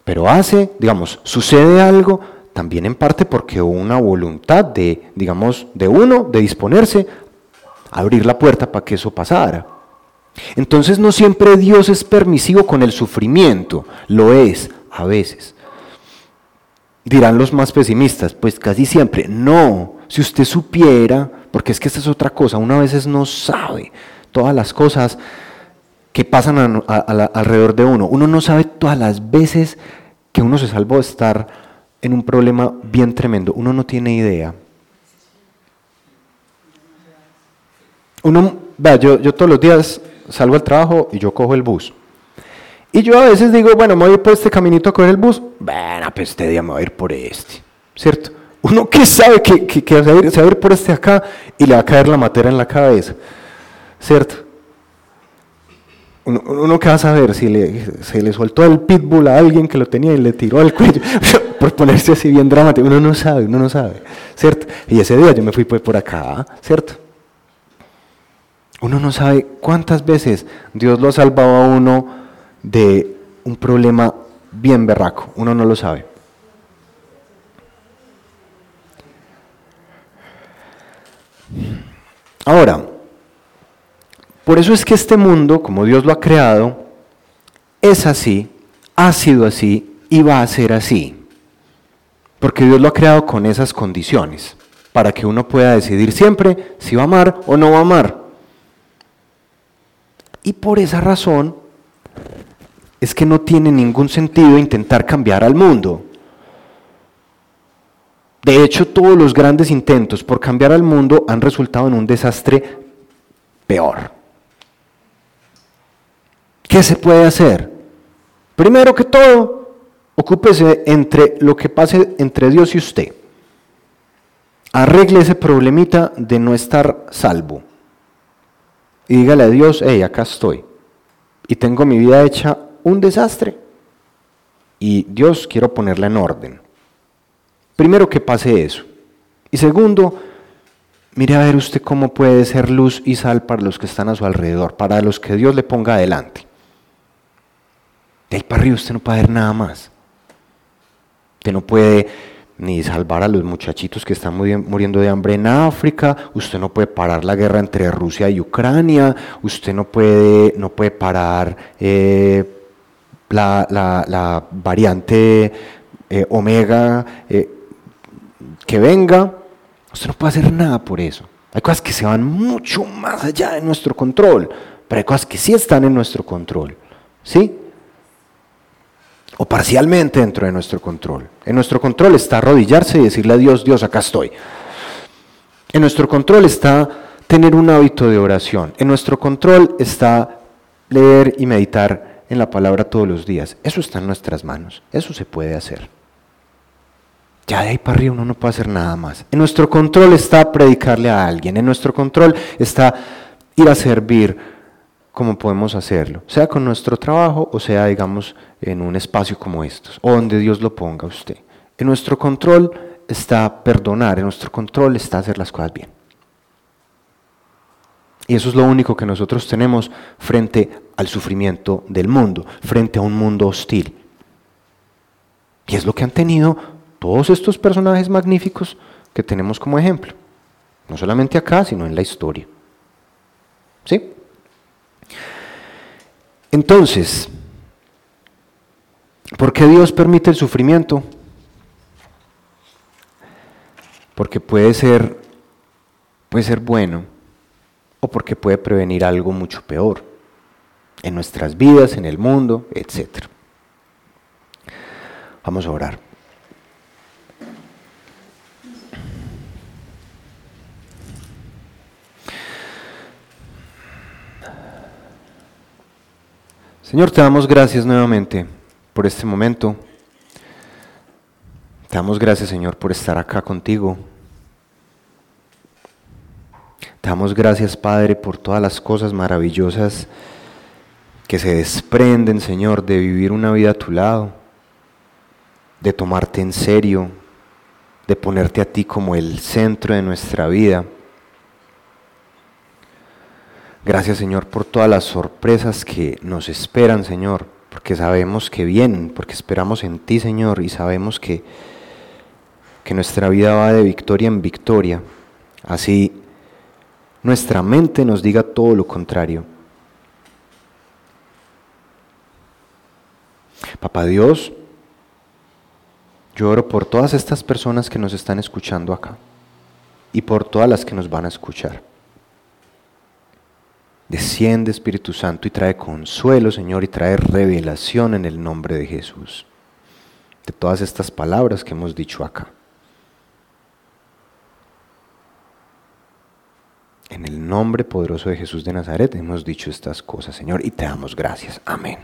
Pero hace, digamos, sucede algo también en parte porque hubo una voluntad de, digamos, de uno, de disponerse a abrir la puerta para que eso pasara. Entonces no siempre Dios es permisivo con el sufrimiento, lo es a veces. Dirán los más pesimistas, pues casi siempre, no, si usted supiera, porque es que esta es otra cosa, uno a veces no sabe todas las cosas que pasan alrededor de uno. Uno no sabe todas las veces que uno se salvó de estar en un problema bien tremendo. Uno no tiene idea. Uno, vea, yo, yo todos los días salgo al trabajo y yo cojo el bus. Y yo a veces digo, bueno, me voy a por este caminito a coger el bus. Bueno, pues este día me voy a ir por este, ¿cierto? Uno que sabe que, que, que se, va a ir, se va a ir por este acá y le va a caer la materia en la cabeza, ¿cierto? Uno, uno que va a saber si le, se le soltó el pitbull a alguien que lo tenía y le tiró al cuello, por ponerse así bien dramático, uno no sabe, uno no sabe, ¿cierto? Y ese día yo me fui pues por acá, ¿cierto? Uno no sabe cuántas veces Dios lo ha salvado a uno de un problema bien berraco, uno no lo sabe. Ahora, por eso es que este mundo, como Dios lo ha creado, es así, ha sido así y va a ser así. Porque Dios lo ha creado con esas condiciones, para que uno pueda decidir siempre si va a amar o no va a amar. Y por esa razón es que no tiene ningún sentido intentar cambiar al mundo. De hecho, todos los grandes intentos por cambiar al mundo han resultado en un desastre peor. ¿Qué se puede hacer? Primero que todo, ocúpese entre lo que pase entre Dios y usted. Arregle ese problemita de no estar salvo. Y dígale a Dios, hey, acá estoy. Y tengo mi vida hecha un desastre. Y Dios quiero ponerla en orden. Primero que pase eso. Y segundo, mire a ver usted cómo puede ser luz y sal para los que están a su alrededor, para los que Dios le ponga adelante. De ahí para arriba usted no puede ver nada más. Usted no puede ni salvar a los muchachitos que están muriendo de hambre en África, usted no puede parar la guerra entre Rusia y Ucrania, usted no puede, no puede parar eh, la, la, variante eh, Omega. Eh, que venga, usted no puede hacer nada por eso. Hay cosas que se van mucho más allá de nuestro control, pero hay cosas que sí están en nuestro control. ¿Sí? O parcialmente dentro de nuestro control. En nuestro control está arrodillarse y decirle a Dios, Dios, acá estoy. En nuestro control está tener un hábito de oración. En nuestro control está leer y meditar en la palabra todos los días. Eso está en nuestras manos. Eso se puede hacer. Ya de ahí para arriba uno no puede hacer nada más. En nuestro control está predicarle a alguien, en nuestro control está ir a servir como podemos hacerlo, sea con nuestro trabajo o sea, digamos, en un espacio como estos, o donde Dios lo ponga a usted. En nuestro control está perdonar, en nuestro control está hacer las cosas bien. Y eso es lo único que nosotros tenemos frente al sufrimiento del mundo, frente a un mundo hostil. Y es lo que han tenido todos estos personajes magníficos que tenemos como ejemplo. No solamente acá, sino en la historia. ¿Sí? Entonces, ¿por qué Dios permite el sufrimiento? Porque puede ser, puede ser bueno o porque puede prevenir algo mucho peor en nuestras vidas, en el mundo, etc. Vamos a orar. Señor, te damos gracias nuevamente por este momento. Te damos gracias, Señor, por estar acá contigo. Te damos gracias, Padre, por todas las cosas maravillosas que se desprenden, Señor, de vivir una vida a tu lado, de tomarte en serio, de ponerte a ti como el centro de nuestra vida. Gracias Señor por todas las sorpresas que nos esperan, Señor, porque sabemos que vienen, porque esperamos en ti, Señor, y sabemos que, que nuestra vida va de victoria en victoria. Así nuestra mente nos diga todo lo contrario. Papá Dios, yo oro por todas estas personas que nos están escuchando acá y por todas las que nos van a escuchar. Desciende Espíritu Santo y trae consuelo, Señor, y trae revelación en el nombre de Jesús. De todas estas palabras que hemos dicho acá. En el nombre poderoso de Jesús de Nazaret hemos dicho estas cosas, Señor, y te damos gracias. Amén.